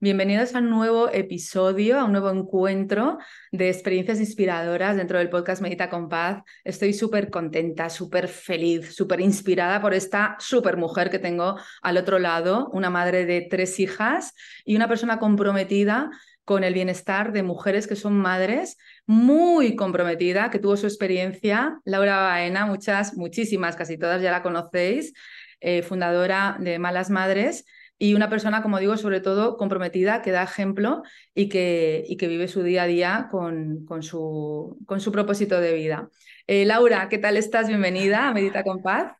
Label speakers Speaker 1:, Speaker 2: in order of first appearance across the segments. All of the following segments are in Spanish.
Speaker 1: Bienvenidos a un nuevo episodio, a un nuevo encuentro de experiencias inspiradoras dentro del podcast Medita con Paz. Estoy súper contenta, súper feliz, súper inspirada por esta súper mujer que tengo al otro lado, una madre de tres hijas y una persona comprometida con el bienestar de mujeres que son madres, muy comprometida, que tuvo su experiencia, Laura Baena, muchas, muchísimas, casi todas ya la conocéis, eh, fundadora de Malas Madres y una persona, como digo, sobre todo comprometida, que da ejemplo y que, y que vive su día a día con, con, su, con su propósito de vida. Eh, Laura, ¿qué tal estás? Bienvenida a Medita con Paz.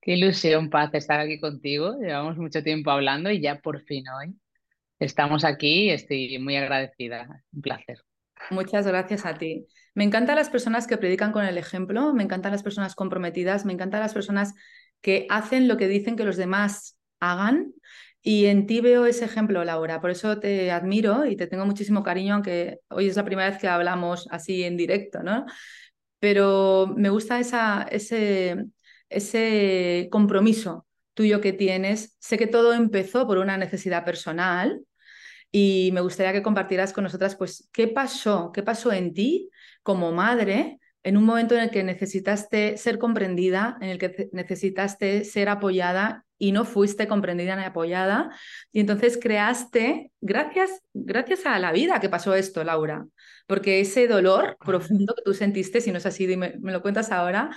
Speaker 2: Qué ilusión, Paz, estar aquí contigo. Llevamos mucho tiempo hablando y ya por fin hoy estamos aquí y estoy muy agradecida. Un placer.
Speaker 1: Muchas gracias a ti. Me encantan las personas que predican con el ejemplo, me encantan las personas comprometidas, me encantan las personas que hacen lo que dicen que los demás hagan. Y en ti veo ese ejemplo, Laura. Por eso te admiro y te tengo muchísimo cariño, aunque hoy es la primera vez que hablamos así en directo, ¿no? Pero me gusta ese, ese compromiso tuyo que tienes. Sé que todo empezó por una necesidad personal y me gustaría que compartieras con nosotras, pues, ¿qué pasó? ¿Qué pasó en ti como madre en un momento en el que necesitaste ser comprendida, en el que necesitaste ser apoyada y no fuiste comprendida ni apoyada. Y entonces creaste, gracias, gracias a la vida que pasó esto, Laura, porque ese dolor profundo que tú sentiste, si no es así, me lo cuentas ahora,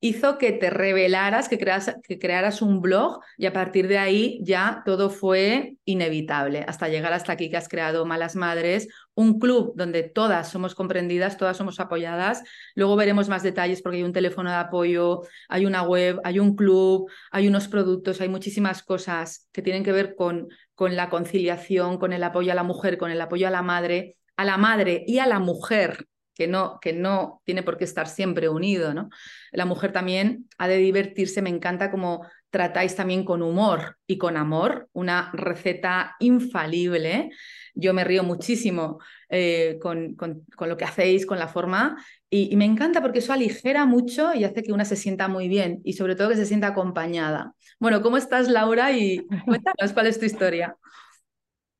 Speaker 1: hizo que te revelaras, que, que crearas un blog y a partir de ahí ya todo fue inevitable, hasta llegar hasta aquí que has creado Malas Madres, un club donde todas somos comprendidas, todas somos apoyadas. Luego veremos más detalles porque hay un teléfono de apoyo, hay una web, hay un club, hay unos productos, hay muchísimas cosas que tienen que ver con, con la conciliación, con el apoyo a la mujer, con el apoyo a la madre, a la madre y a la mujer que no, que no tiene por qué estar siempre unido, ¿no? La mujer también ha de divertirse, me encanta cómo tratáis también con humor y con amor, una receta infalible. Yo me río muchísimo eh, con, con, lo que hacéis, con la forma, y, me encanta porque eso aligera mucho y hace que una se sienta muy bien y sobre todo que se sienta acompañada. Bueno, ¿cómo estás, Laura? Y cuéntanos cuál es tu historia.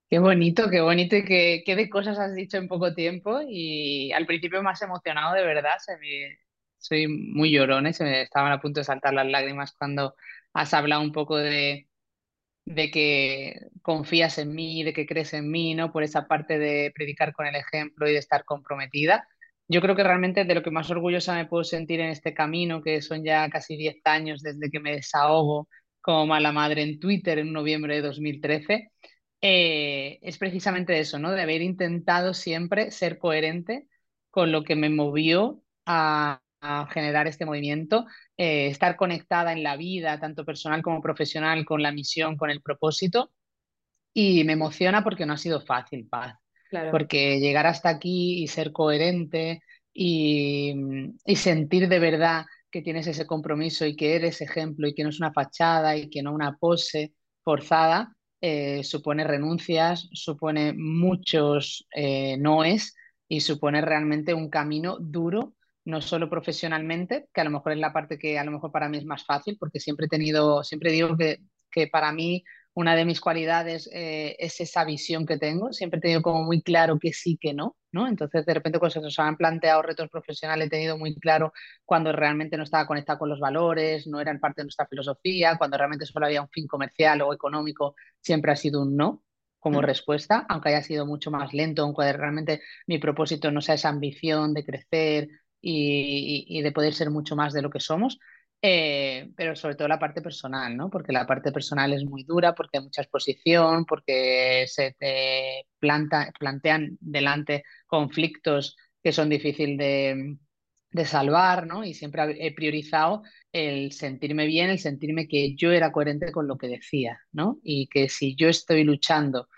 Speaker 2: Qué bonito, qué bonito y qué, de cosas has dicho en poco tiempo. Y al principio has emocionado de verdad. Soy muy llorona y se me estaban a punto de saltar las lágrimas cuando has hablado un poco de, de que confías en mí, de que crees en mí, ¿no? Por esa parte de predicar con el ejemplo y de estar comprometida. Yo creo que realmente de lo que más orgullosa me puedo sentir en este camino, que son ya casi 10 años desde que me desahogo como mala madre en Twitter en noviembre de 2013 eh, es precisamente eso, ¿no? De haber intentado siempre ser coherente con lo que me movió a, generar este movimiento, eh, estar conectada en la vida, tanto personal como profesional, con la misión, con el propósito. Y me emociona porque no ha sido fácil, Paz. Porque llegar hasta aquí y ser coherente y, y sentir de verdad que tienes ese compromiso y que eres ejemplo y que no es una fachada y que no una pose forzada, eh, supone renuncias, supone muchos eh, noes y supone realmente un camino duro, no solo profesionalmente, que a lo mejor es la parte que a lo mejor para mí es más fácil, porque siempre he tenido, siempre digo que, que para mí una de mis cualidades eh, es esa visión que tengo. Siempre he tenido como muy claro que sí, que no, ¿no? Entonces, de repente, cuando se nos han planteado retos profesionales, he tenido muy claro cuando realmente no estaba conectado con los valores, no eran parte de nuestra filosofía, cuando realmente solo había un fin comercial o económico, siempre ha sido un no. como
Speaker 1: Mm.
Speaker 2: respuesta, aunque haya sido mucho más lento, aunque realmente mi propósito no sea esa ambición de crecer y, de poder ser mucho más de lo que somos, eh, pero sobre todo la parte personal, ¿no? Porque la parte personal es muy dura, porque hay mucha exposición, porque se te planta, plantean delante conflictos que son difíciles de, de salvar, ¿no? Y siempre he priorizado el sentirme bien, el sentirme que yo era coherente con lo que decía, ¿no? Y que si yo estoy luchando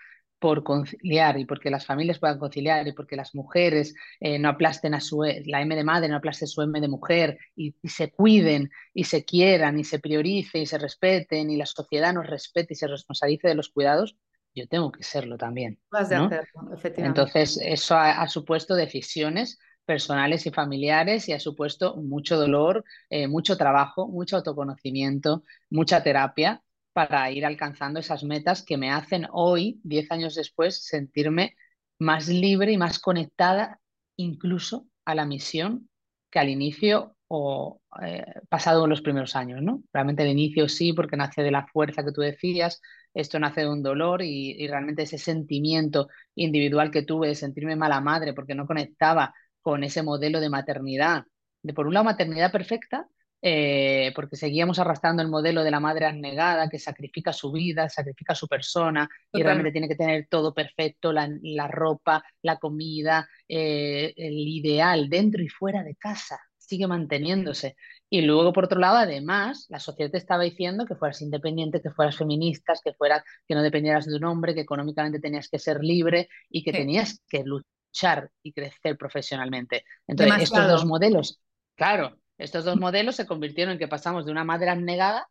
Speaker 2: por conciliar y porque las familias puedan conciliar y porque las mujeres eh, no aplasten a su, e, la M de madre, no aplaste su M de mujer y, y, se cuiden y se quieran y se priorice y se respeten y la sociedad nos respete y se responsabilice de los cuidados, yo tengo que serlo también,
Speaker 1: Vas de
Speaker 2: ¿no?
Speaker 1: hacerlo, efectivamente.
Speaker 2: Entonces, eso ha, ha supuesto decisiones personales y familiares y ha supuesto mucho dolor, eh, mucho trabajo, mucho autoconocimiento, mucha terapia para ir alcanzando esas metas que me hacen hoy, diez años después, sentirme más libre y más conectada incluso a la misión que al inicio o eh, pasado los primeros años, ¿no? Realmente el inicio sí, porque nace de la fuerza que tú decías, esto nace de un dolor y, y realmente ese sentimiento individual que tuve de sentirme mala madre porque no conectaba con ese modelo de maternidad, de por un lado maternidad perfecta, eh, porque seguíamos arrastrando el modelo de la madre abnegada que sacrifica su vida, sacrifica su persona y realmente tiene que tener todo perfecto, la, la ropa, la comida, eh, el ideal dentro y fuera de casa, sigue manteniéndose. Y luego, por otro lado, además, la sociedad te estaba diciendo que fueras independiente, que fueras feminista, que, fueras, que no dependieras de un hombre, que económicamente tenías que ser libre y que
Speaker 1: Sí.
Speaker 2: tenías que luchar y crecer profesionalmente. Entonces, estos dos modelos, claro, estos dos modelos se convirtieron en que pasamos de una madre abnegada,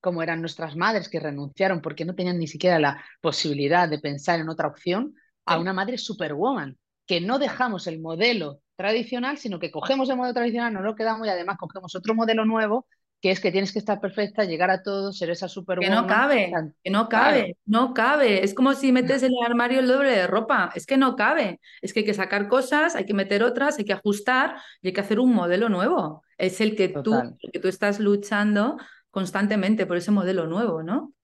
Speaker 2: como eran nuestras madres que renunciaron porque no tenían ni siquiera la posibilidad de pensar en otra opción, a una madre superwoman, que no dejamos el modelo tradicional, sino que cogemos el modelo tradicional, nos lo quedamos y además cogemos otro modelo nuevo, que es que tienes que estar perfecta, llegar a todo, ser esa
Speaker 1: Que
Speaker 2: superwoman.
Speaker 1: no cabe, que no
Speaker 2: Claro,
Speaker 1: cabe, no cabe. Es como si metes en el armario el doble de ropa. Es que no cabe. Es que hay que sacar cosas, hay que meter otras, hay que ajustar y hay que hacer un modelo nuevo. Es el que tú, el que tú estás luchando constantemente por ese modelo nuevo, ¿no?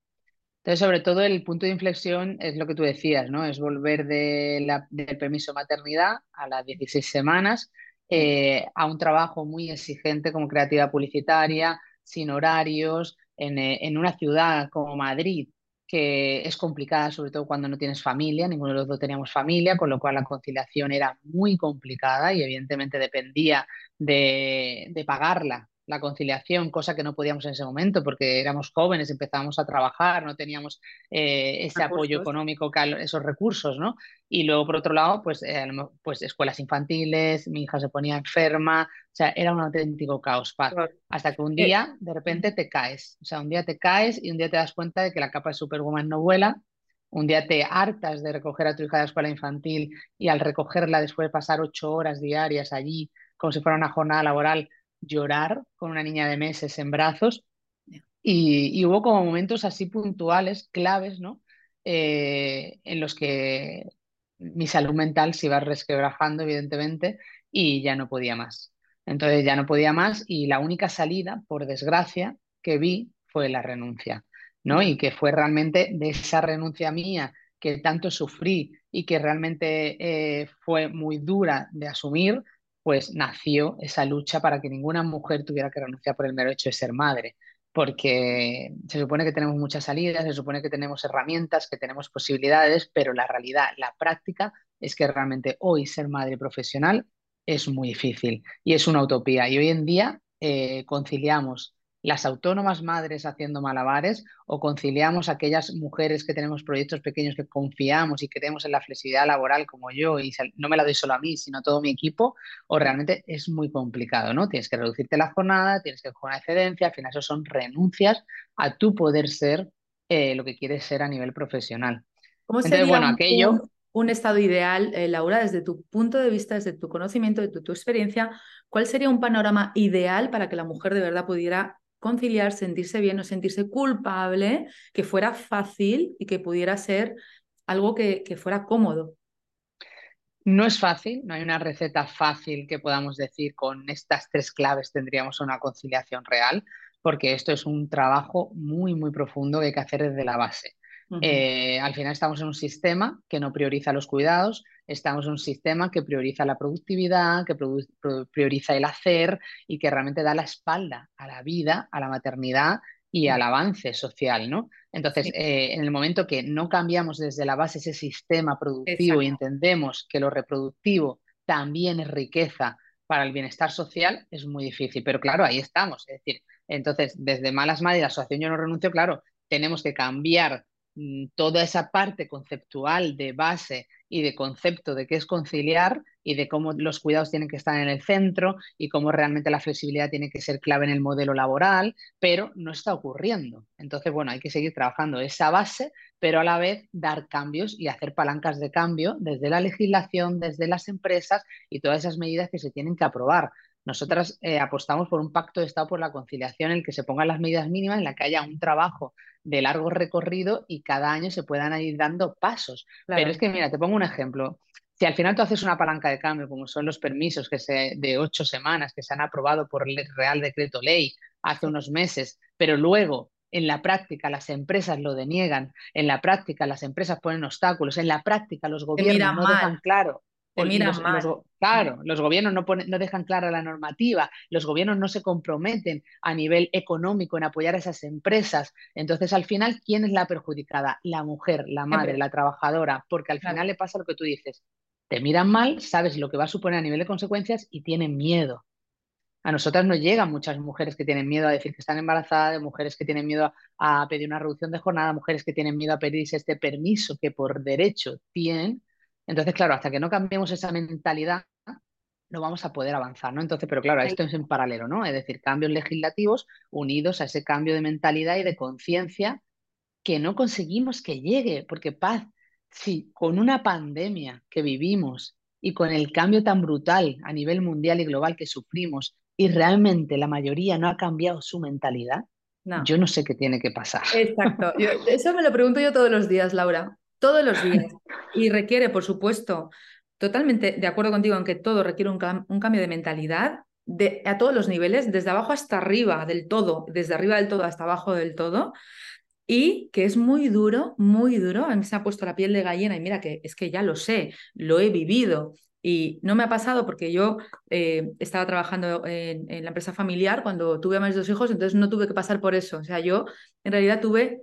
Speaker 2: Entonces, sobre todo, el punto de inflexión es lo que tú decías, ¿no? Es volver de la- del permiso de maternidad a las 16 semanas. Eh, a un trabajo muy exigente como creativa publicitaria, sin horarios, en, eh, en una ciudad como Madrid, que es complicada, sobre todo cuando no tienes familia, ninguno de los dos teníamos familia, con lo cual la conciliación era muy complicada y evidentemente dependía de, de pagarla la conciliación, cosa que no podíamos en ese momento porque éramos jóvenes, empezábamos a trabajar, no teníamos eh, ese apoyo económico, esos recursos, ¿no? Y luego, por otro lado, pues, eh, pues escuelas infantiles, mi hija se ponía enferma, o sea, era un auténtico caos.
Speaker 1: Claro.
Speaker 2: Hasta que un
Speaker 1: Eh,
Speaker 2: día, de repente, te caes. O sea, un día te caes y un día te das cuenta de que la capa de Superwoman no vuela. Un día te hartas de recoger a tu hija de la escuela infantil y al recogerla después de pasar ocho horas diarias allí, como si fuera una jornada laboral, llorar con una niña de meses en brazos. Y, hubo como momentos así puntuales, claves, ¿no? Eh, en los que mi salud mental se iba resquebrajando, evidentemente, y ya no podía más. Entonces ya no podía más y la única salida, por desgracia, que vi fue la renuncia, ¿no? Y que fue realmente de esa renuncia mía que tanto sufrí y que realmente eh, fue muy dura de asumir, pues nació esa lucha para que ninguna mujer tuviera que renunciar por el mero hecho de ser madre porque se supone que tenemos muchas salidas, se supone que tenemos herramientas, que tenemos posibilidades, pero la realidad, la práctica es que realmente hoy ser madre profesional es muy difícil y es una utopía. Y hoy en día eh, conciliamos las autónomas madres haciendo malabares o conciliamos aquellas mujeres que tenemos proyectos pequeños que confiamos y creemos en la flexibilidad laboral como yo y no me la doy solo a mí, sino a todo mi equipo, o realmente es muy complicado, ¿no? Tienes que reducirte la jornada, tienes que coger una excedencia, al final eso son renuncias a tu poder ser eh, lo que quieres ser a nivel profesional.
Speaker 1: ¿Cómo
Speaker 2: Entonces,
Speaker 1: sería
Speaker 2: bueno,
Speaker 1: un,
Speaker 2: aquello...
Speaker 1: un- un estado ideal, eh, Laura, desde tu punto de vista, desde tu conocimiento, de tu, tu experiencia? ¿Cuál sería un panorama ideal para que la mujer de verdad pudiera conciliar, sentirse bien, no sentirse culpable, que fuera fácil y que pudiera ser algo que, que fuera cómodo?
Speaker 2: No es fácil, no hay una receta fácil que podamos decir con estas tres claves tendríamos una conciliación real, porque esto es un trabajo muy, muy profundo que hay que hacer desde la base. Eh, al final estamos en un sistema que no prioriza los cuidados, estamos en un sistema que prioriza la productividad, que prioriza el hacer y que realmente da la espalda a la vida, a la maternidad y al avance social, ¿no? Entonces, eh, en el momento que no cambiamos desde la base ese sistema productivo y entendemos que lo reproductivo también es riqueza para el bienestar social, es muy difícil. Pero claro, ahí estamos. Es decir, entonces, desde Malas Madres, la asociación Yo No Renuncio, claro, tenemos que cambiar toda esa parte conceptual de base y de concepto de qué es conciliar y de cómo los cuidados tienen que estar en el centro y cómo realmente la flexibilidad tiene que ser clave en el modelo laboral, pero no está ocurriendo. Entonces, bueno, hay que seguir trabajando esa base, pero a la vez dar cambios y hacer palancas de cambio desde la legislación, desde las empresas y todas esas medidas que se tienen que aprobar. Nosotras eh, apostamos por un pacto de Estado por la conciliación en el que se pongan las medidas mínimas, en la que haya un trabajo de largo recorrido y cada año se puedan ir dando pasos. Pero es que, mira, te pongo un ejemplo. Si al final tú haces una palanca de cambio, como son los permisos que se, de ocho semanas que se han aprobado por el Real Decreto Ley hace unos meses, pero luego en la práctica las empresas lo deniegan, en la práctica las empresas ponen obstáculos, en la práctica los gobiernos no dejan claro claro, los gobiernos no, no dejan clara la normativa, los gobiernos no se comprometen a nivel económico en apoyar a esas empresas. Entonces, al final, ¿quién es la perjudicada? La mujer, la madre, la trabajadora, porque al final le pasa lo que tú dices. Te miran mal, sabes lo que va a suponer a nivel de consecuencias y tienen miedo. A nosotras nos llegan muchas mujeres que tienen miedo a decir que están embarazadas, mujeres que tienen miedo a pedir una reducción de jornada, mujeres que tienen miedo a pedirse este permiso que por derecho tienen entonces, claro, hasta que no cambiemos esa mentalidad, no vamos a poder avanzar, ¿no? Entonces, pero claro, esto es en paralelo, ¿no? Es decir, cambios legislativos unidos a ese cambio de mentalidad y de conciencia que no conseguimos que llegue, porque paz, sí, con una pandemia que vivimos y con el cambio tan brutal a nivel mundial y global que sufrimos y realmente la mayoría no ha cambiado su mentalidad, yo no sé qué tiene que pasar.
Speaker 1: Exacto. eso me lo pregunto yo todos los días, Laura todos los días. Y requiere, por supuesto, totalmente de acuerdo contigo en que todo requiere un, cambio de mentalidad de, a todos los niveles, desde abajo hasta arriba del todo, desde arriba del todo hasta abajo del todo. Y que es muy duro, muy duro. A mí se ha puesto la piel de gallina y mira que es que ya lo sé, lo he vivido. Y no me ha pasado porque yo eh, estaba trabajando en, en, la empresa familiar cuando tuve a mis dos hijos, entonces no tuve que pasar por eso. O sea, yo en realidad tuve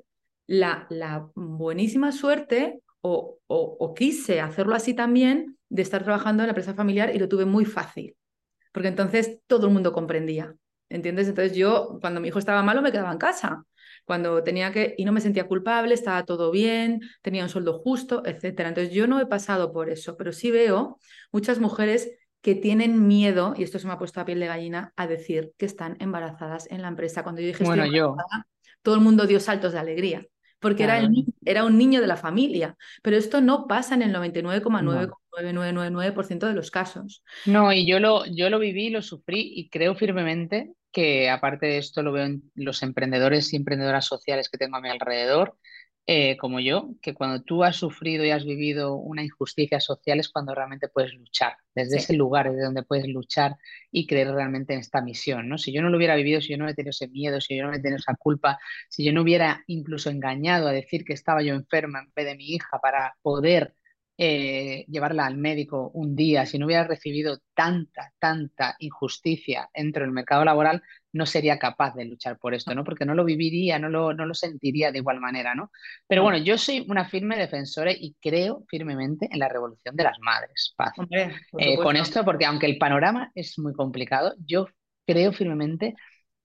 Speaker 1: la, buenísima suerte o, o, quise hacerlo así también de estar trabajando en la empresa familiar y lo tuve muy fácil, porque entonces todo el mundo comprendía. ¿Entiendes? Entonces yo, cuando mi hijo estaba malo, me quedaba en casa. Cuando tenía que, y no me sentía culpable, estaba todo bien, tenía un sueldo justo, etcétera. Entonces yo no he pasado por eso, pero sí veo muchas mujeres que tienen miedo, y esto se me ha puesto a piel de gallina, a decir que están embarazadas en la empresa. Cuando yo dije
Speaker 2: bueno, yo.
Speaker 1: Todo el mundo dio saltos de alegría porque era, el, era un niño de la familia. Pero esto no pasa en el 99,9999% de los casos.
Speaker 2: No, y yo lo, yo lo viví, lo sufrí y creo firmemente que aparte de esto lo veo en los emprendedores y emprendedoras sociales que tengo a mi alrededor, eh, como yo, que cuando tú has sufrido y has vivido una injusticia social es cuando realmente puedes luchar, desde ese lugar es donde puedes luchar y creer realmente en esta misión, ¿no? Si yo no lo hubiera vivido, si yo no hubiera tenido ese miedo, si yo no hubiera tenido esa culpa, si yo no hubiera incluso engañado a decir que estaba yo enferma en vez de mi hija para poder eh, llevarla al médico un día, si no hubiera recibido tanta, tanta injusticia dentro del mercado laboral, no sería capaz de luchar por esto, ¿no? Porque no lo viviría, no lo, no lo sentiría de igual manera, ¿no? Pero bueno, yo soy una firme defensora y creo firmemente en la revolución de las madres, Paz. Eh, con esto, porque aunque el panorama es muy complicado, yo creo firmemente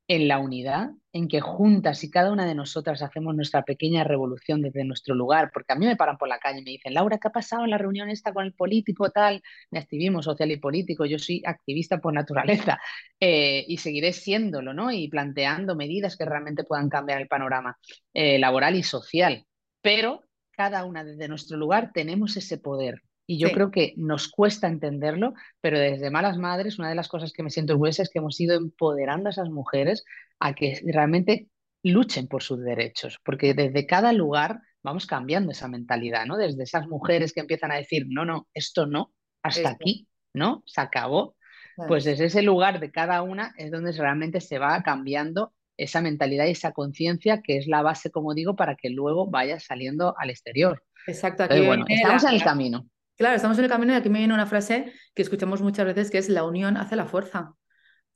Speaker 2: en la unidad, en que juntas y cada una de nosotras hacemos nuestra pequeña revolución desde nuestro lugar, porque a mí me paran por la calle y me dicen, Laura, ¿qué ha pasado en la reunión esta con el político tal? Mi activismo social y político, yo soy activista por naturaleza eh, y seguiré siéndolo, ¿no? Y planteando medidas que realmente puedan cambiar el panorama eh, laboral y social, pero cada una desde nuestro lugar tenemos ese poder y yo creo que nos cuesta entenderlo, pero desde Malas Madres, una de las cosas que me siento orgullosa es que hemos ido empoderando a esas mujeres a que realmente luchen por sus derechos, porque desde cada lugar vamos cambiando esa mentalidad, ¿no? Desde esas mujeres que empiezan a decir, no, no, esto no, hasta aquí, ¿no? Se acabó. Pues desde ese lugar de cada una es donde realmente se va cambiando esa mentalidad y esa conciencia que es la base, como digo, para que luego vaya saliendo al exterior.
Speaker 1: Exacto, aquí
Speaker 2: bueno, estamos en el camino.
Speaker 1: Claro, estamos en el camino y aquí me viene una frase que escuchamos muchas veces que es la unión hace la fuerza.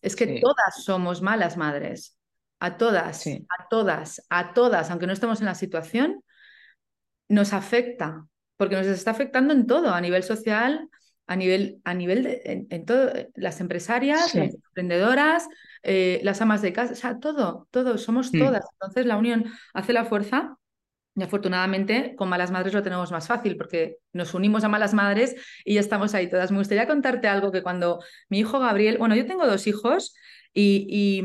Speaker 1: Es que todas somos malas madres, a todas, a todas, a todas, aunque no estemos en la situación, nos afecta, porque nos está afectando en todo, a nivel social, a nivel, a nivel de, en, todo, las empresarias, las emprendedoras, eh, las amas de casa, o sea, todo, todo, somos mm. todas. Entonces la unión hace la fuerza y afortunadamente con malas madres lo tenemos más fácil porque nos unimos a malas madres y ya estamos ahí todas. Me gustaría contarte algo que cuando mi hijo Gabriel, bueno, yo tengo dos hijos y,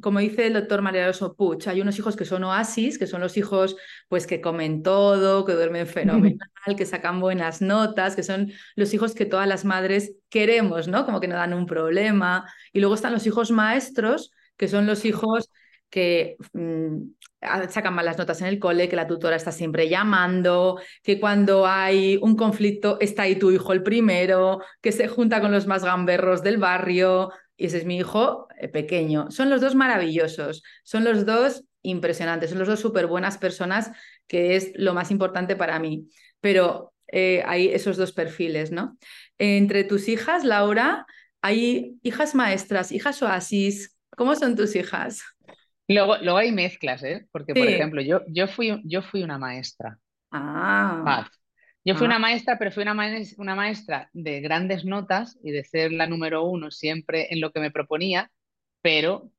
Speaker 1: como dice el doctor Marialoso Puch, hay unos hijos que son oasis, que son los hijos pues que comen todo, que duermen fenomenal, que sacan buenas notas, que son los hijos que todas las madres queremos, ¿no? Como que no dan un problema. Y luego están los hijos maestros, que son los hijos que mm, sacan malas notas en el cole, que la tutora está siempre llamando, que cuando hay un conflicto está ahí tu hijo el primero, que se junta con los más gamberros del barrio. Y ese es mi hijo eh, pequeño. Son los dos maravillosos, son los dos impresionantes, son los dos súper buenas personas, que es lo más importante para mí. Pero eh, hay esos dos perfiles, ¿no? Entre tus hijas, Laura, hay hijas maestras, hijas oasis. ¿Cómo son tus hijas?
Speaker 2: Luego, luego hay mezclas, ¿eh? Porque, por ejemplo, yo, yo, fui, yo fui una maestra.
Speaker 1: Ah.
Speaker 2: Yo fui ah. una maestra, pero fui una, maestra, una maestra de grandes notas y de ser la número uno siempre en lo que me proponía, pero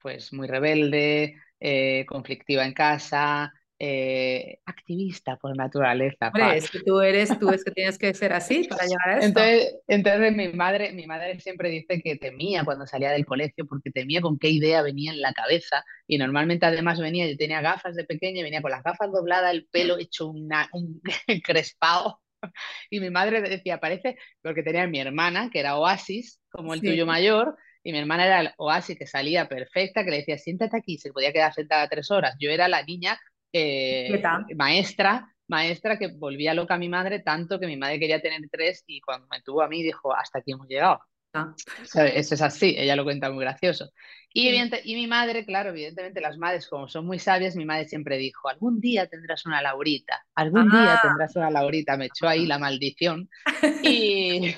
Speaker 2: pues muy rebelde, eh, conflictiva en casa, eh, activista por naturaleza.
Speaker 1: Hombre, es que tú eres, tú es que tienes que ser así para llegar a eso.
Speaker 2: Entonces, entonces mi madre, mi madre siempre dice que temía cuando salía del colegio porque temía con qué idea venía en la cabeza y normalmente además venía, yo tenía gafas de pequeña y venía con las gafas dobladas, el pelo hecho una, un crespado y mi madre decía, parece, porque tenía mi hermana que era Oasis, como el tuyo mayor, y mi hermana era el Oasis que salía perfecta, que le decía, siéntate aquí, se podía quedar sentada tres horas. Yo era la niña eh, maestra, maestra que volvía loca a mi madre, tanto que mi madre quería tener tres y cuando me tuvo a mí dijo, hasta aquí hemos llegado. Ah. Eso es así, ella lo cuenta muy gracioso. Y, y mi madre, claro, evidentemente las madres como son muy sabias, mi madre siempre dijo, algún día tendrás una Laurita, algún día ah. tendrás una Laurita, me echó ahí la maldición. y,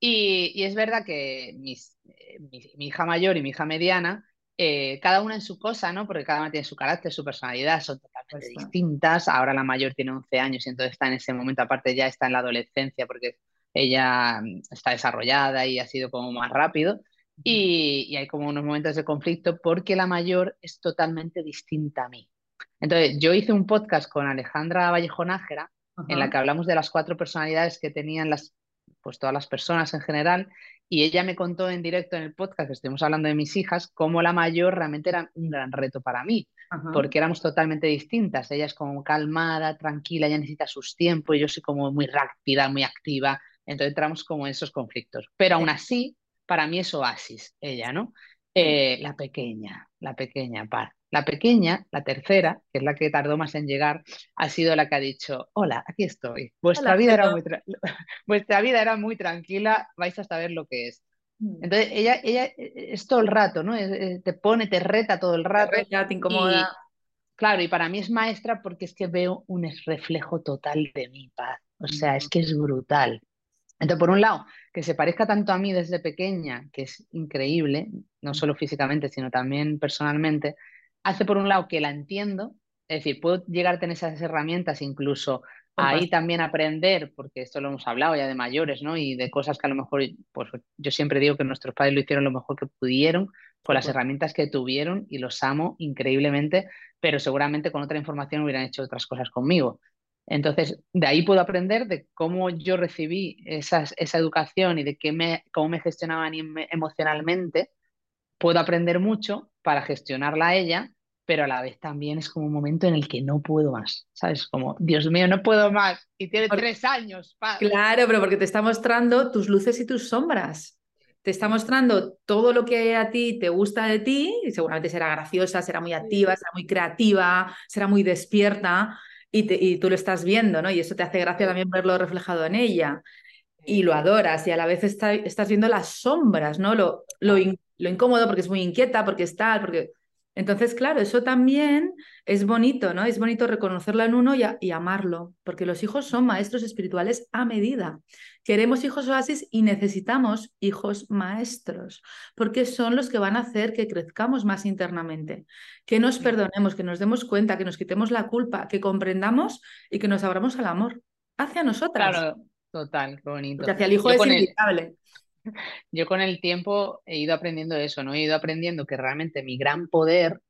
Speaker 2: y, es verdad que mis, eh, mi hija mayor y mi hija mediana eh, cada una en su cosa, ¿no? Porque cada una tiene su carácter, su personalidad, son totalmente distintas. Ahora la mayor tiene 11 años y entonces está en ese momento, aparte ya está en la adolescencia porque ella mm, está desarrollada y ha sido como más rápido. Y, hay como unos momentos de conflicto porque la mayor es totalmente distinta a mí. Entonces, yo hice un podcast con Alejandra Vallejo Nájera en la que hablamos de las cuatro personalidades que tenían las, pues todas las personas en general y ella me contó en directo en el podcast, que estuvimos hablando de mis hijas, cómo la mayor realmente era un gran reto para mí, porque éramos totalmente distintas. Ella es como calmada, tranquila, ella necesita sus tiempos, y yo soy como muy rápida, muy activa. Entonces entramos como en esos conflictos. Pero aún así, para mí es oasis, ella, ¿no? Eh, la pequeña, la pequeña par. La pequeña, la tercera, que es la que tardó más en llegar, ha sido la que ha dicho, hola, aquí estoy. Vuestra, vida, era muy vuestra vida era muy tranquila, vais a saber lo que es. Mm. Entonces, ella, ella eh, es todo el rato, ¿no? te pone, te reta todo el rato.
Speaker 1: Te te incomoda.
Speaker 2: claro, y para mí es maestra porque es que veo un reflejo total de mi paz. O sea, es que es brutal. Entonces, por un lado, que se parezca tanto a mí desde pequeña, que es increíble, no solo físicamente, sino también personalmente, hace por un lado que la entiendo, es decir, puedo llegar a tener esas herramientas, incluso ahí también aprender, porque esto lo hemos hablado ya de mayores, ¿no? Y de cosas que a lo mejor, pues yo siempre digo que nuestros padres lo hicieron lo mejor que pudieron con las herramientas que tuvieron y los amo increíblemente, pero seguramente con otra información hubieran hecho otras cosas conmigo. Entonces, de ahí puedo aprender de cómo yo recibí esa educación y de qué me, cómo me gestionaban emocionalmente. Puedo aprender mucho para gestionarla a ella pero a la vez también es como un momento en el que no puedo más, ¿sabes? Como, Dios mío, no puedo más. Y tiene tres años.
Speaker 1: Claro, pero porque te está mostrando tus luces y tus sombras. Te está mostrando todo lo que a ti te gusta de ti, y seguramente será graciosa, será muy activa, será muy creativa, será muy despierta, y, y tú lo estás viendo, ¿no? Y eso te hace gracia también verlo reflejado en ella. Y lo adoras, y a la vez estás viendo las sombras, ¿no? Lo, lo, lo incómodo porque es muy inquieta, porque está, porque Entonces, claro, eso también es bonito, ¿no? Es bonito reconocerlo en uno y, amarlo, porque los hijos son maestros espirituales a medida. Queremos hijos oasis y necesitamos hijos maestros, porque son los que van a hacer que crezcamos más internamente, que nos perdonemos, que nos demos cuenta, que nos quitemos la culpa, que comprendamos y que nos abramos al amor hacia nosotras.
Speaker 2: Claro, total, qué bonito.
Speaker 1: Porque hacia el hijo es inevitable.
Speaker 2: Yo con el tiempo he ido aprendiendo eso, ¿no? He ido aprendiendo que realmente mi gran poder,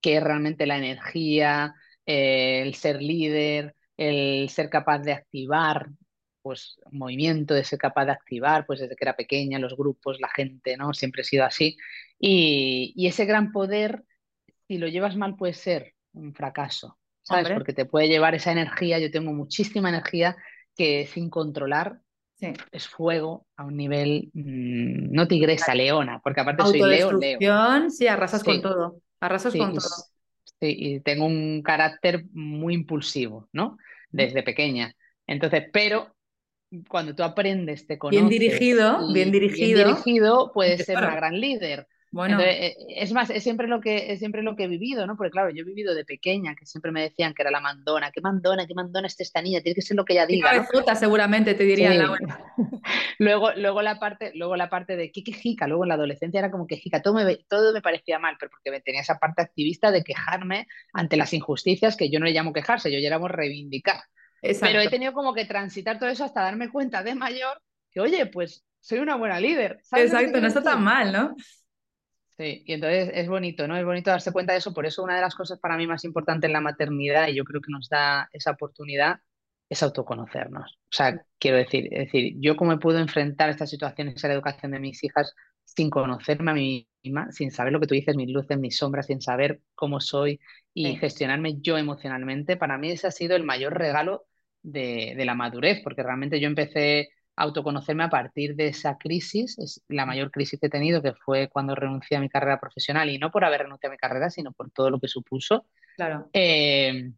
Speaker 2: que es realmente la energía, eh, el ser líder, el ser capaz de activar, pues, movimiento, de ser capaz de activar, pues desde que era pequeña, los grupos, la gente, ¿no? Siempre he sido así. Y, y ese gran poder, si lo llevas mal, puede ser un fracaso, ¿sabes? Porque te puede llevar esa energía, yo tengo muchísima energía que sin controlar es fuego a un nivel, mm, no tigresa, leona, porque aparte soy leo, leo.
Speaker 1: Sí, arrasas con todo, arrasas con todo.
Speaker 2: Sí, y tengo un carácter muy impulsivo, ¿no? Desde pequeña. Entonces, pero cuando tú aprendes, te conoces.
Speaker 1: Bien dirigido, bien dirigido.
Speaker 2: Bien dirigido, puedes ser una gran líder. Bueno. Eh, es más, es siempre, lo que, es siempre lo que he vivido, ¿no? Porque claro, yo he vivido de pequeña, que siempre me decían que era la mandona, qué mandona, qué mandona es esta niña, tiene que ser lo que ella diga.
Speaker 1: ¿no? seguramente te dirían la
Speaker 2: luego, luego, la parte, luego la parte de quejica, luego en la adolescencia era como quejica, todo me, todo me parecía mal, pero porque tenía esa parte activista de quejarme ante las injusticias, que yo no le llamo quejarse, yo llamo reivindicar. Pero he tenido como que transitar todo eso hasta darme cuenta de mayor que, oye, pues soy una buena líder.
Speaker 1: Exacto, no está tan mal, ¿no?
Speaker 2: Sí, y entonces es bonito, ¿no? Es bonito darse cuenta de eso. Por eso una de las cosas para mí más importantes en la maternidad, y yo creo que nos da esa oportunidad, es autoconocernos. O sea, quiero decir, es decir, yo cómo me puedo enfrentar a estas situaciones en la educación de mis hijas sin conocerme a mí misma, sin saber lo que tú dices, mis luces, mis sombras, sin saber cómo soy y gestionarme yo emocionalmente, para mí ese ha sido el mayor regalo de, de la madurez, porque realmente yo empecé autoconocerme a partir de esa crisis, es la mayor crisis que he tenido, que fue cuando renuncié a mi carrera profesional, y no por haber renunciado a mi carrera, sino por todo lo que supuso.
Speaker 1: Claro.
Speaker 2: Eh,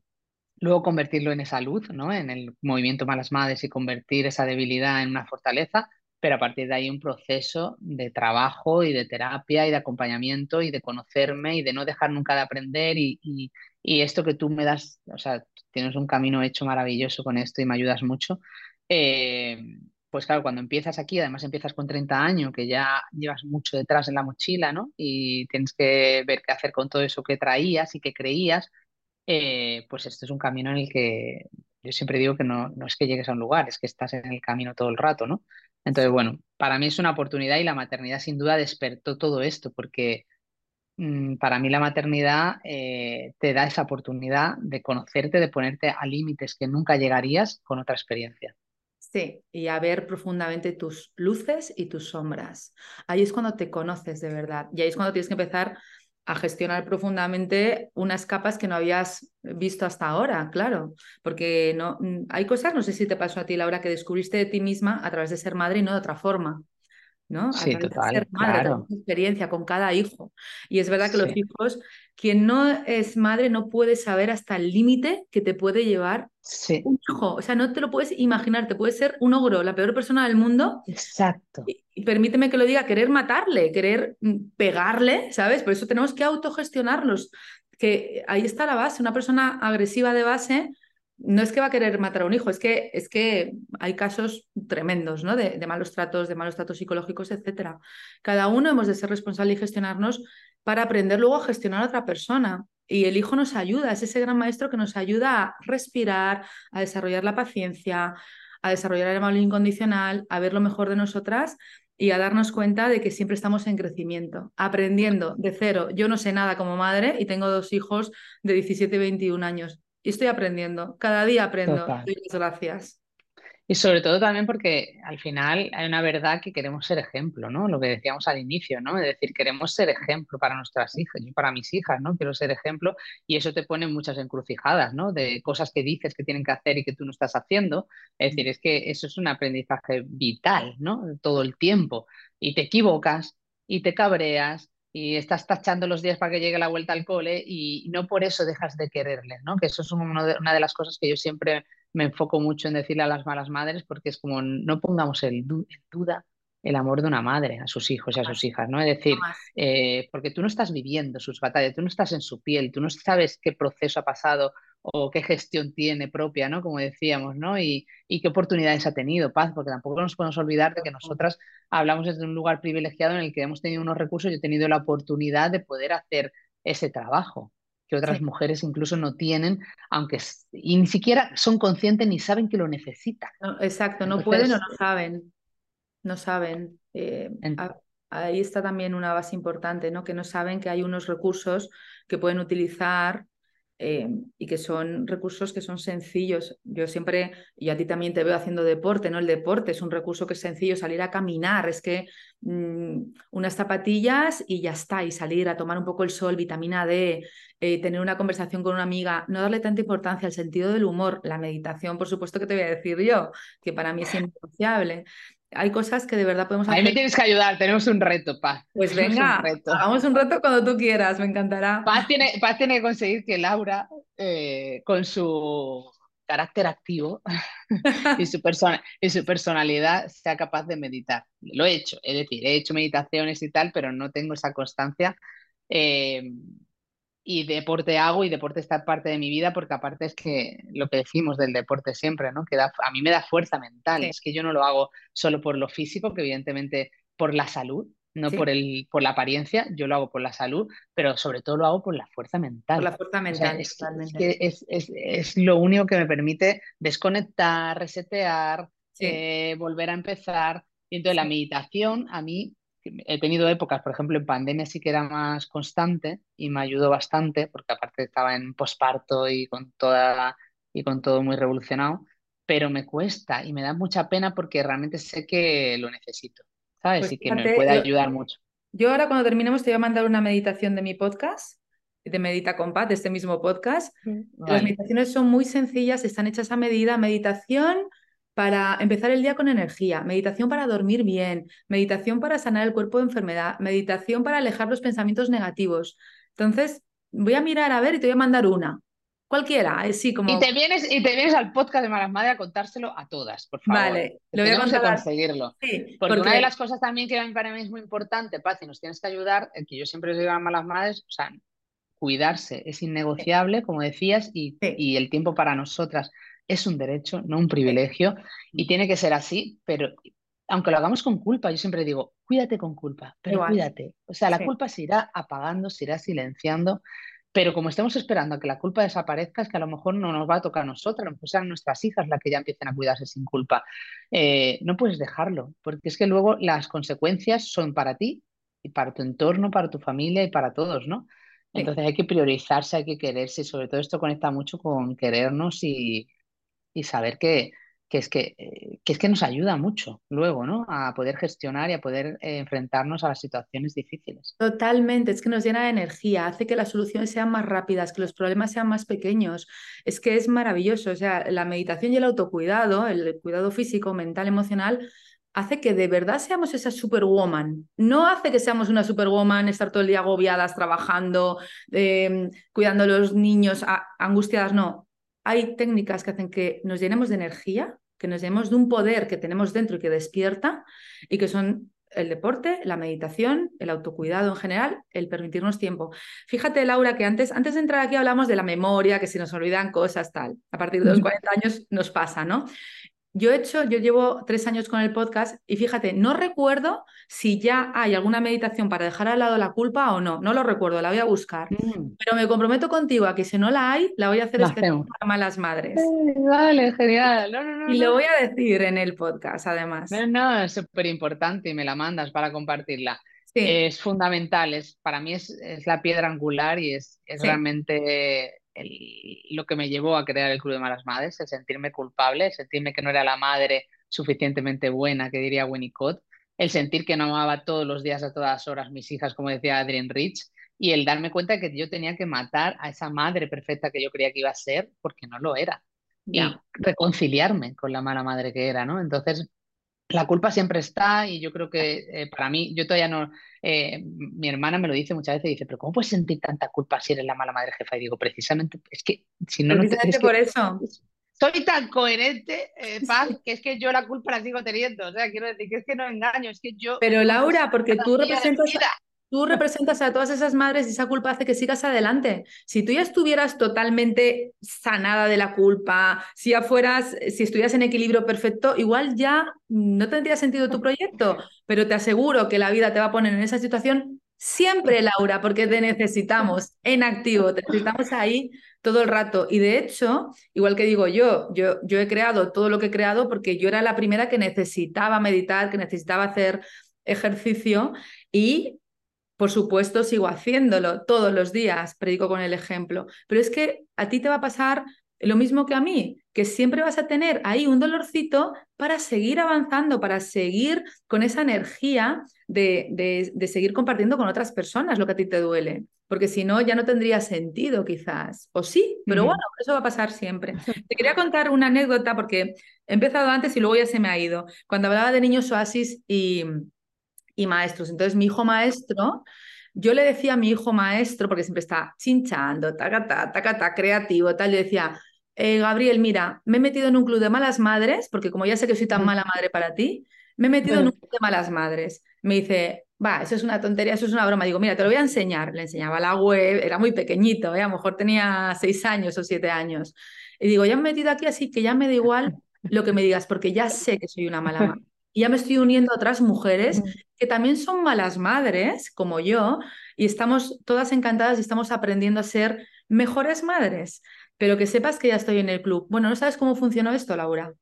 Speaker 2: luego convertirlo en esa luz, ¿no? En el movimiento Malas Madres y convertir esa debilidad en una fortaleza, pero a partir de ahí un proceso de trabajo y de terapia y de acompañamiento y de conocerme y de no dejar nunca de aprender y, y, y esto que tú me das, o sea, tienes un camino hecho maravilloso con esto y me ayudas mucho. Eh, pues claro, cuando empiezas aquí, además empiezas con 30 años, que ya llevas mucho detrás en la mochila, ¿no? Y tienes que ver qué hacer con todo eso que traías y que creías, eh, pues esto es un camino en el que yo siempre digo que no, no es que llegues a un lugar, es que estás en el camino todo el rato, ¿no? Entonces, bueno, para mí es una oportunidad y la maternidad sin duda despertó todo esto, porque mm, para mí la maternidad eh, te da esa oportunidad de conocerte, de ponerte a límites que nunca llegarías con otra experiencia.
Speaker 1: Sí, y a ver profundamente tus luces y tus sombras. Ahí es cuando te conoces de verdad y ahí es cuando tienes que empezar a gestionar profundamente unas capas que no habías visto hasta ahora, claro, porque no mm, hay cosas, no sé si te pasó a ti Laura, que descubriste de ti misma a través de ser madre y no de otra forma. ¿No?
Speaker 2: Sí, total, ser madre,
Speaker 1: experiencia con cada hijo. Y es verdad que los hijos, quien no es madre no puede saber hasta el límite que te puede llevar un hijo. O sea, no te lo puedes imaginar, te puede ser un ogro, la peor persona del mundo.
Speaker 2: Exacto.
Speaker 1: Y, permíteme que lo diga, querer matarle, querer mm, pegarle, ¿sabes? Por eso tenemos que autogestionarlos. Que ahí está la base, una persona agresiva de base no es que va a querer matar a un hijo, es que, es que hay casos tremendos, ¿no? De, malos tratos, de malos tratos psicológicos, etc. Cada uno hemos de ser responsable y gestionarnos para aprender luego a gestionar a otra persona. Y el hijo nos ayuda, es ese gran maestro que nos ayuda a respirar, a desarrollar la paciencia, a desarrollar el amor incondicional, a ver lo mejor de nosotras y a darnos cuenta de que siempre estamos en crecimiento, aprendiendo de cero. Yo no sé nada como madre y tengo dos hijos de 17 y 21 años y estoy aprendiendo. Cada día aprendo. gracias.
Speaker 2: Y sobre todo también porque al final hay una verdad que queremos ser ejemplo, ¿no? Lo que decíamos al inicio, ¿no? Es decir, queremos ser ejemplo para nuestras hijas, yo para mis hijas, ¿no? Quiero ser ejemplo y eso te pone muchas encrucijadas, ¿no? De cosas que dices que tienen que hacer y que tú no estás haciendo. Es decir, es que eso es un aprendizaje vital, ¿no? Todo el tiempo. Y te equivocas y te cabreas y estás tachando los días para que llegue la vuelta al cole y no por eso dejas de quererle, ¿no? Que eso es una de las cosas que yo siempre me enfoco mucho en decirle a las malas madres porque es como no pongamos en duda el amor de una madre a sus hijos y a sus hijas, ¿no? Es decir, eh, porque tú no estás viviendo sus batallas, tú no estás en su piel, tú no sabes qué proceso ha pasado o qué gestión tiene propia, ¿no? Como decíamos, ¿no? Y, y, qué oportunidades ha tenido Paz, porque tampoco nos podemos olvidar de que nosotras hablamos desde un lugar privilegiado en el que hemos tenido unos recursos y he tenido la oportunidad de poder hacer ese trabajo que otras mujeres incluso no tienen, aunque y ni siquiera son conscientes ni saben que lo necesitan.
Speaker 1: exacto, no pueden o no saben, no saben. Eh, ahí está también una base importante, ¿no? Que no saben que hay unos recursos que pueden utilizar eh, y que son recursos que son sencillos. Yo siempre, y a ti también te veo haciendo deporte, ¿no? El deporte es un recurso que es sencillo, salir a caminar, es que mm, unas zapatillas y ya está, y salir a tomar un poco el sol, vitamina D, eh, tener una conversación con una amiga, no darle tanta importancia al sentido del humor, la meditación, por supuesto que te voy a decir yo, que para mí es innegociable hay cosas que de verdad podemos
Speaker 2: hacer. A mí me tienes que ayudar, tenemos un reto, Paz.
Speaker 1: Pues venga, un hagamos un reto cuando tú quieras, me encantará.
Speaker 2: Paz tiene, Paz tiene que conseguir que Laura, eh, con su carácter activo y, su persona, y su personalidad, sea capaz de meditar. Lo he hecho, es decir, he hecho meditaciones y tal, pero no tengo esa constancia. Eh, y deporte hago y deporte está parte de mi vida porque aparte es que lo que decimos del deporte siempre, ¿no? Que a mí me da fuerza mental, es que yo no lo hago solo por lo físico, que evidentemente por la salud, no por, el, por la apariencia, yo lo hago por la salud, pero sobre todo lo hago por la fuerza mental.
Speaker 1: Por la fuerza mental,
Speaker 2: es, es, es, es, lo único que me permite desconectar, resetear, eh, volver a empezar. Y entonces la meditación a mí he tenido épocas, por ejemplo, en pandemia sí que era más constante y me ayudó bastante, porque aparte estaba en posparto y con toda y con todo muy revolucionado, pero me cuesta y me da mucha pena porque realmente sé que lo necesito, ¿sabes? Pues y que me puede ayudar mucho.
Speaker 1: Yo ahora cuando terminemos te voy a mandar una meditación de mi podcast, de Medita con Paz, de este mismo podcast. Las meditaciones son muy sencillas, están hechas a medida, meditación para empezar el día con energía, meditación para dormir bien, meditación para sanar el cuerpo de enfermedad, meditación para alejar los pensamientos negativos. Entonces, voy a mirar a ver y te voy a mandar una. Cualquiera, sí, como...
Speaker 2: Y te vienes, y te vienes al podcast de Malas Madre a contárselo a todas, por favor.
Speaker 1: Vale, lo voy a contar.
Speaker 2: conseguirlo. Sí, porque, una de las cosas también que para mí es muy importante, Paz, y nos tienes que ayudar, el que yo siempre os digo a Malas Madres, o sea, cuidarse es innegociable, como decías, y, y el tiempo para nosotras es un derecho, no un privilegio, y tiene que ser así, pero aunque lo hagamos con culpa, yo siempre digo, cuídate con culpa, pero cuídate. O sea, la culpa se irá apagando, se irá silenciando, pero como estamos esperando a que la culpa desaparezca, es que a lo mejor no nos va a tocar a nosotras, a lo mejor sean nuestras hijas las que ya empiecen a cuidarse sin culpa. Eh, no puedes dejarlo, porque es que luego las consecuencias son para ti y para tu entorno, para tu familia y para todos, ¿no? Entonces hay que priorizarse, hay que quererse y sobre todo esto conecta mucho con querernos y, y saber que, es que, eh, que, es que nos ayuda mucho luego, ¿no? A poder gestionar y a poder eh, enfrentarnos a las situaciones difíciles.
Speaker 1: Totalmente, es que nos llena de energía, hace que las soluciones sean más rápidas, que los problemas sean más pequeños. Es que es maravilloso, o sea, la meditación y el autocuidado, el cuidado físico, mental, emocional, hace que de verdad seamos esa superwoman. No hace que seamos una superwoman, estar todo el día agobiadas, trabajando, em, cuidando a los niños, angustiadas, no hay técnicas que hacen que nos llenemos de energía, que nos llenemos de un poder que tenemos dentro y que despierta, y que son el deporte, la meditación, el autocuidado en general, el permitirnos tiempo. Fíjate, Laura, que antes, antes de entrar aquí hablamos de la memoria, que si nos olvidan cosas, tal. A partir de los 40 años nos pasa, ¿no? Yo he hecho, yo llevo tres años con el podcast y fíjate, no recuerdo si ya hay alguna meditación para dejar al lado la culpa o no. No lo recuerdo, la voy a buscar. Mm. Pero me comprometo contigo a que si no la hay, la voy a hacer especial para malas madres.
Speaker 2: vale, genial.
Speaker 1: y lo voy a decir en el podcast, además.
Speaker 2: No, no, es súper importante y me la mandas para compartirla. Es fundamental, es, para mí es, la piedra angular y es, es realmente lo que me llevó a crear el Club de Malas Madres, el sentirme culpable, el sentirme que no era la madre suficientemente buena, que diría Winnicott, el sentir que no amaba todos los días a todas horas mis hijas, como decía Adrian Rich, y el darme cuenta de que yo tenía que matar a esa madre perfecta que yo creía que iba a ser, porque no lo era. Y reconciliarme con la mala madre que era, ¿no? Entonces, la culpa siempre está y yo creo que eh, para mí, yo todavía no, eh, mi hermana me lo dice muchas veces, dice, pero ¿cómo puedes sentir tanta culpa si eres la mala madre jefa? Y digo, precisamente, es que si no...
Speaker 1: Precisamente por eso.
Speaker 2: soy tan coherente, eh, Paz, que es que yo la culpa la sigo teniendo. O sea, quiero decir que es que no engaño, es que yo.
Speaker 1: Pero Laura, porque tú representas, tú representas a todas esas madres y esa culpa hace que sigas adelante. Si tú ya estuvieras totalmente sanada de la culpa, si ya fueras, si estuvieras en equilibrio perfecto, igual ya no tendría sentido tu proyecto. Pero te aseguro que la vida te va a poner en esa situación siempre, Laura, porque te necesitamos en activo, te necesitamos ahí todo el rato. Y de hecho, igual que digo yo, yo, yo he creado todo lo que he creado porque yo era la primera que necesitaba meditar, que necesitaba hacer ejercicio y por supuesto, sigo haciéndolo todos los días, predico con el ejemplo, pero es que a ti te va a pasar lo mismo que a mí, que siempre vas a tener ahí un dolorcito para seguir avanzando, para seguir con esa energía de, de, seguir compartiendo con otras personas lo que a ti te duele, porque si no, ya no tendría sentido quizás, o sí, pero bueno, eso va a pasar siempre. Te quería contar una anécdota porque he empezado antes y luego ya se me ha ido, cuando hablaba de niños oasis y, y maestros. Entonces, mi hijo maestro yo le decía a mi hijo maestro, porque siempre está chinchando, tacata, tacata, creativo, tal, le decía, eh, Gabriel, mira, me he metido en un club de malas madres, porque como ya sé que soy tan mala madre para ti, me he metido en un club de malas madres. Me dice, va, eso es una tontería, eso es una broma. Digo, mira, te lo voy a enseñar. Le enseñaba la web, era muy pequeñito, ¿eh? a lo mejor tenía seis años o siete años. Y digo, ya me he metido aquí así que ya me da igual lo que me digas, porque ya sé que soy una mala madre. Y ya me estoy uniendo a otras mujeres que también son malas madres, como yo, y estamos todas encantadas y estamos aprendiendo a ser mejores madres. Pero que sepas que ya estoy en el club. Bueno, ¿no sabes cómo funcionó esto, Laura?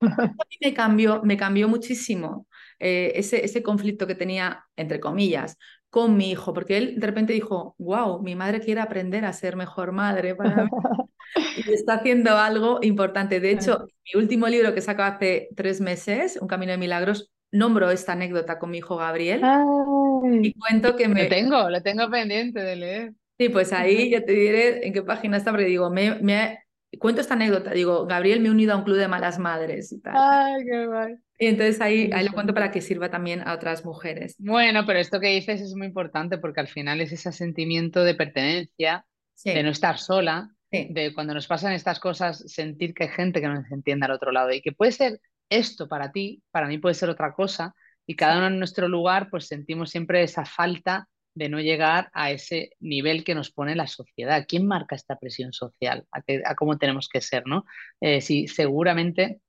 Speaker 1: A mí me cambió, me cambió muchísimo eh, ese, ese conflicto que tenía, entre comillas, con mi hijo, porque él de repente dijo, wow, mi madre quiere aprender a ser mejor madre para mí. y está haciendo algo importante. De hecho, mi último libro que saco hace tres meses, Un Camino de Milagros, nombro esta anécdota con mi hijo Gabriel y cuento que me...
Speaker 2: Lo tengo, lo tengo pendiente de leer.
Speaker 1: Sí, pues ahí ya te diré en qué página está, porque digo, me, me cuento esta anécdota, digo, Gabriel me ha unido a un club de malas madres y tal.
Speaker 2: Ay, qué mal.
Speaker 1: Y entonces ahí, ahí lo cuento para que sirva también a otras mujeres.
Speaker 2: Bueno, pero esto que dices es muy importante porque al final es ese sentimiento de pertenencia, de no estar sola, de cuando nos pasan estas cosas, sentir que hay gente que nos entiende al otro lado y que puede ser esto para ti, para mí puede ser otra cosa, y cada uno en nuestro lugar, pues sentimos siempre esa falta de no llegar a ese nivel que nos pone la sociedad. ¿Quién marca esta presión social? ¿A, cómo tenemos que ser? ¿no? Eh, sí, seguramente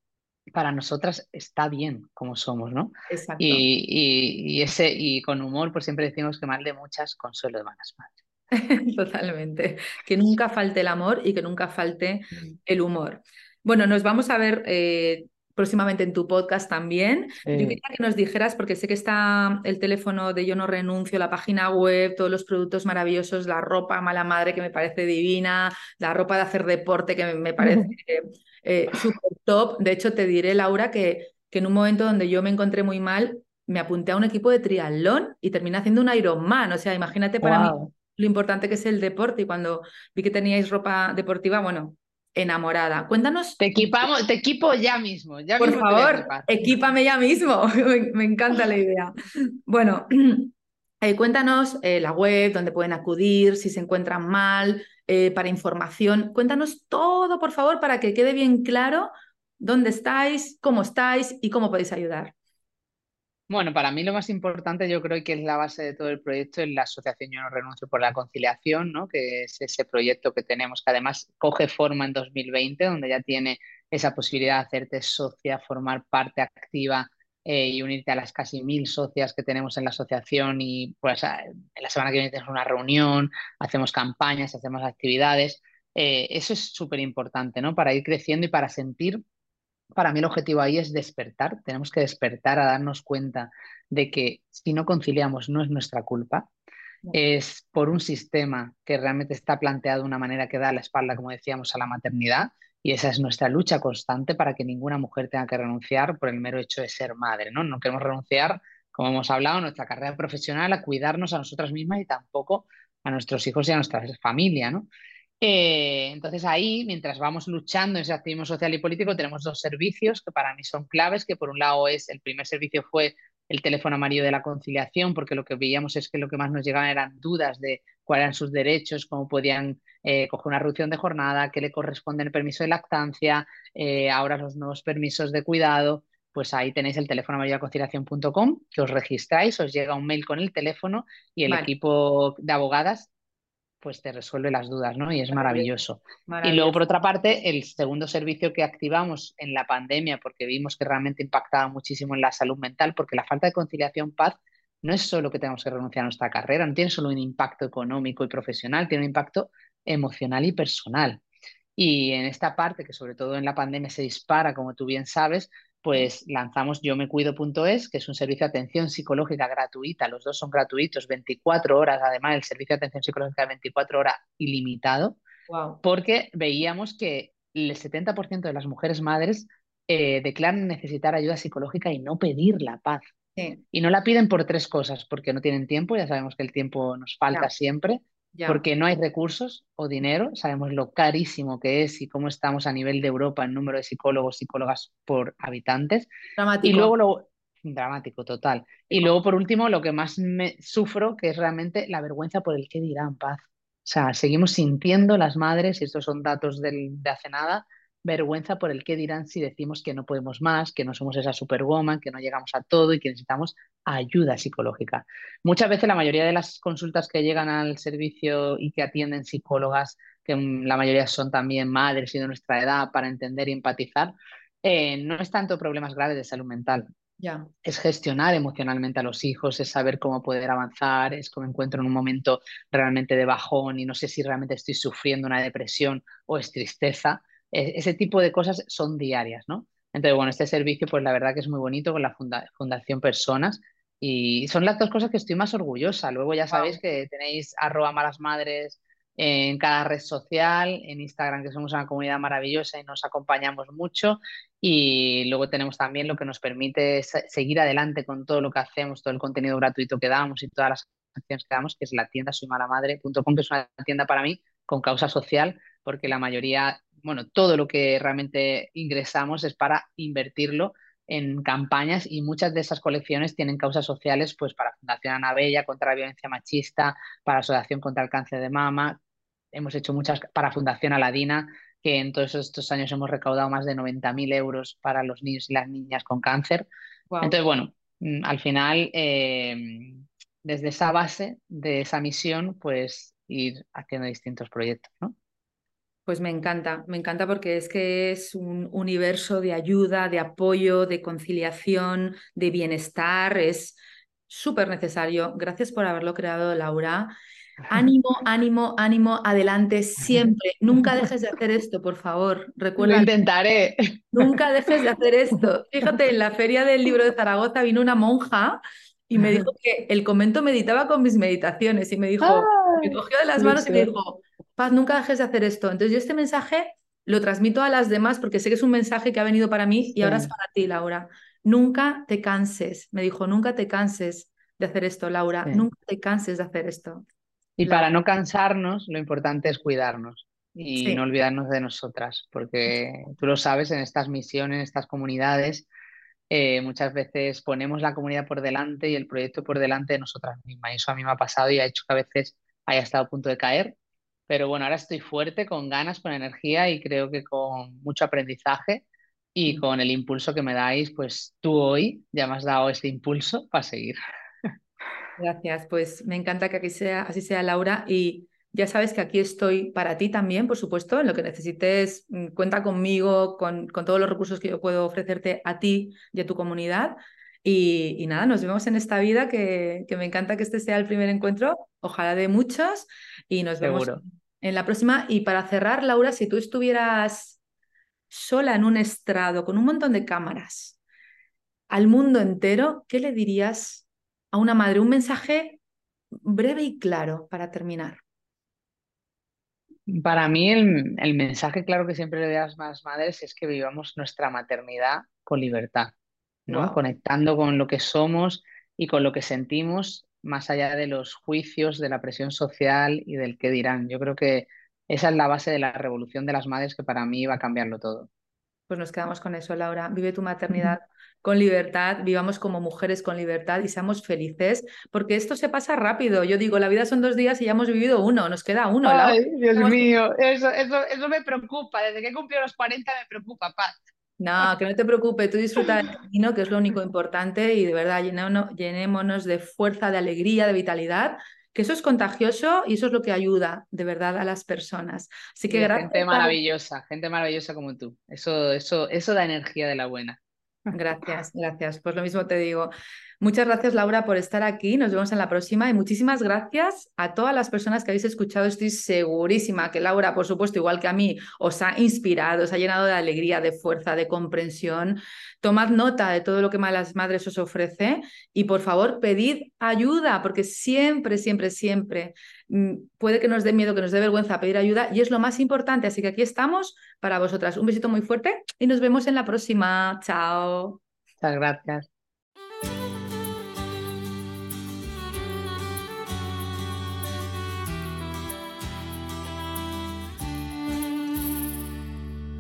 Speaker 2: para nosotras está bien como somos, ¿no?
Speaker 1: Exacto.
Speaker 2: Y, y, ese, y con humor, pues siempre decimos que mal de muchas, consuelo de malas madres.
Speaker 1: Totalmente. Que nunca falte el amor y que nunca falte mm. el humor. Bueno, nos vamos a ver eh, próximamente en tu podcast también. Yo quería que nos dijeras, porque sé que está el teléfono de Yo No Renuncio, la página web, todos los productos maravillosos, la ropa mala madre que me parece divina, la ropa de hacer deporte que me parece eh, súper top. De hecho, te diré, Laura, que, que en un momento donde yo me encontré muy mal, me apunté a un equipo de triatlón y terminé haciendo un Ironman. O sea, imagínate para mí lo importante que es el deporte. Y cuando vi que teníais ropa deportiva, bueno, enamorada. Cuéntanos.
Speaker 2: Te equipamos, te equipo ya mismo. Ya
Speaker 1: Por favor, equípame ya mismo. me, encanta la idea. Bueno, eh, cuéntanos eh, la web, dónde pueden acudir, si se encuentran mal, eh, para información. Cuéntanos todo, por favor, para que quede bien claro dónde estáis, cómo estáis y cómo podéis ayudar.
Speaker 2: Bueno, para mí lo más importante yo creo que es la base de todo el proyecto es la Asociación Yo No Renuncio por la Conciliación, ¿no? que es ese proyecto que tenemos que además coge forma en 2020, donde ya tiene esa posibilidad de hacerte socia, formar parte activa eh, y unirte a las casi mil socias que tenemos en la asociación y pues en la semana que viene tenemos una reunión, hacemos campañas, hacemos actividades. Eh, eso es súper importante, ¿no? Para ir creciendo y para sentir para mí el objetivo ahí es despertar. Tenemos que despertar a darnos cuenta de que si no conciliamos no es nuestra culpa, es por un sistema que realmente está planteado de una manera que da la espalda, como decíamos, a la maternidad. Y esa es nuestra lucha constante para que ninguna mujer tenga que renunciar por el mero hecho de ser madre. No, no queremos renunciar, como hemos hablado, a nuestra carrera profesional, a cuidarnos a nosotras mismas y tampoco a nuestros hijos y a nuestra familia. ¿no? Eh, entonces ahí, mientras vamos luchando en ese activismo social y político, tenemos dos servicios que para mí son claves, que por un lado es, el primer servicio fue el teléfono amarillo de la conciliación, porque lo que veíamos es que lo que más nos llegaban eran dudas de cuáles eran sus derechos, cómo podían eh, coger una reducción de jornada, qué le corresponde el permiso de lactancia, eh, ahora los nuevos permisos de cuidado. Pues ahí tenéis el teléfono amarillo de conciliación.com, que os registráis, os llega un mail con el teléfono y el equipo de abogadas pues te resuelve las dudas, ¿no? Y es maravilloso. Y luego, por otra parte, el segundo servicio que activamos en la pandemia, porque vimos que realmente impactaba muchísimo en la salud mental, porque la falta de conciliación paz no es solo que tenemos que renunciar a nuestra carrera, no tiene solo un impacto económico y profesional, tiene un impacto emocional y personal. Y en esta parte, que sobre todo en la pandemia se dispara, como tú bien sabes, pues lanzamos yo me cuido.es, que es un servicio de atención psicológica gratuita, los dos son gratuitos, 24 horas, además el servicio de atención psicológica de 24 horas ilimitado, porque veíamos que el 70% de las mujeres madres eh, declaran necesitar ayuda psicológica y no pedir la paz. Y no la piden por tres cosas, porque no tienen tiempo, ya sabemos que el tiempo nos falta siempre, porque no hay recursos o dinero, sabemos lo carísimo que es y cómo estamos a nivel de Europa en número de psicólogos, psicólogas por habitantes.
Speaker 1: Dramático.
Speaker 2: Y luego lo dramático total. Y luego por último lo que más me sufro que es realmente la vergüenza por el que dirán paz. O sea, seguimos sintiendo las madres, y estos son datos del, de hace nada, vergüenza por el qué dirán si decimos que no podemos más, que no somos esa superwoman, que no llegamos a todo y que necesitamos ayuda psicológica. Muchas veces la mayoría de las consultas que llegan al servicio y que atienden psicólogas, que la mayoría son también madres y de nuestra edad para entender y empatizar, eh, no es tanto problemas graves de salud mental. Es gestionar emocionalmente a los hijos, es saber cómo poder avanzar, es como encuentro en un momento realmente de bajón y no sé si realmente estoy sufriendo una depresión o es tristeza ese tipo de cosas son diarias, ¿no? Entonces, bueno, este servicio, pues la verdad que es muy bonito con la Fundación Personas y son las dos cosas que estoy más orgullosa. Luego ya sabéis que tenéis arroba malas madres en cada red social, en Instagram, que somos una comunidad maravillosa y nos acompañamos mucho. Y luego tenemos también lo que nos permite seguir adelante con todo lo que hacemos, todo el contenido gratuito que damos y todas las acciones que damos, que es la tienda soymalamadre.com, que es una tienda para mí con causa social, porque la mayoría bueno, todo lo que realmente ingresamos es para invertirlo en campañas y muchas de esas colecciones tienen causas sociales pues para Fundación Ana Bella contra la violencia machista, para Asociación contra el cáncer de mama, hemos hecho muchas para Fundación Aladina, que en todos estos años hemos recaudado más de 90.000 euros para los niños y las niñas con cáncer. Entonces, bueno, mm, al final, eh, desde esa base de esa misión, pues ir haciendo distintos proyectos, ¿no?
Speaker 1: Pues me encanta, me encanta porque es que es un universo de ayuda, de apoyo, de conciliación, de bienestar, es súper necesario. Gracias por haberlo creado, Laura. Ánimo, ánimo, ánimo, adelante siempre. Nunca dejes de hacer esto, por favor. Recuerda.
Speaker 2: Lo intentaré.
Speaker 1: Nunca dejes de hacer esto. Fíjate, en la feria del libro de Zaragoza vino una monja y me dijo que el convento meditaba con mis meditaciones y me dijo, me cogió de las manos y me dijo, Paz, nunca dejes de hacer esto. Entonces yo este mensaje lo transmito a las demás porque sé que es un mensaje que ha venido para mí y ahora es para ti, Laura. Nunca te canses, me dijo, nunca te canses de hacer esto, Laura, nunca te canses de hacer esto.
Speaker 2: Y para no cansarnos, lo importante es cuidarnos y no olvidarnos de nosotras, porque tú lo sabes, en estas misiones, en estas comunidades, eh, muchas veces ponemos la comunidad por delante y el proyecto por delante de nosotras mismas. Y eso a mí me ha pasado y ha hecho que a veces haya estado a punto de caer pero bueno, ahora estoy fuerte, con ganas, con energía y creo que con mucho aprendizaje y con el impulso que me dais, pues tú hoy ya me has dado este impulso para seguir.
Speaker 1: Gracias, pues me encanta que aquí sea, así sea Laura y ya sabes que aquí estoy para ti también, por supuesto, en lo que necesites, mm, cuenta conmigo, con, con todos los recursos que yo puedo ofrecerte a ti y a tu comunidad. Y, nada, nos vemos en esta vida, que, que, me encanta que este sea el primer encuentro, ojalá de muchos, y nos vemos en la próxima. Y para cerrar, Laura, si tú estuvieras sola en un estrado con un montón de cámaras al mundo entero, ¿qué le dirías a una madre? Un mensaje breve y claro para terminar.
Speaker 2: Para mí el, el mensaje claro que siempre le doy a las madres es que vivamos nuestra maternidad con libertad, ¿no? Conectando con lo que somos y con lo que sentimos más allá de los juicios, de la presión social y del qué dirán. Yo creo que esa es la base de la revolución de las madres que para mí va a cambiarlo todo.
Speaker 1: Pues nos quedamos con eso, Laura. Vive tu maternidad con libertad, vivamos como mujeres con libertad y seamos felices, porque esto se pasa rápido. Yo digo, la vida son dos días y ya hemos vivido uno, nos queda uno.
Speaker 2: Ay, Dios mío, eso, eso, eso me preocupa. Desde que he cumplido los 40 me preocupa, Paz.
Speaker 1: No, que no te preocupes, tú disfruta del camino, que es lo único importante, y de verdad llenémonos de fuerza, de alegría, de vitalidad, que eso es contagioso y eso es lo que ayuda de verdad a las personas. Así que gracias.
Speaker 2: Gente maravillosa, gente maravillosa como tú. Eso, eso, eso da energía de la buena.
Speaker 1: Gracias, gracias. Pues lo mismo te digo. Muchas gracias, Laura, por estar aquí. Nos vemos en la próxima y muchísimas gracias a todas las personas que habéis escuchado. Estoy segurísima que Laura, por supuesto, igual que a mí, os ha inspirado, os ha llenado de alegría, de fuerza, de comprensión. Tomad nota de todo lo que Malas Madres os ofrece y, por favor, pedid ayuda, porque siempre, siempre, siempre mm, puede que nos dé miedo, que nos dé vergüenza pedir ayuda y es lo más importante. Así que aquí estamos para vosotras. Un besito muy fuerte y nos vemos en la próxima. Chao.
Speaker 2: Muchas gracias.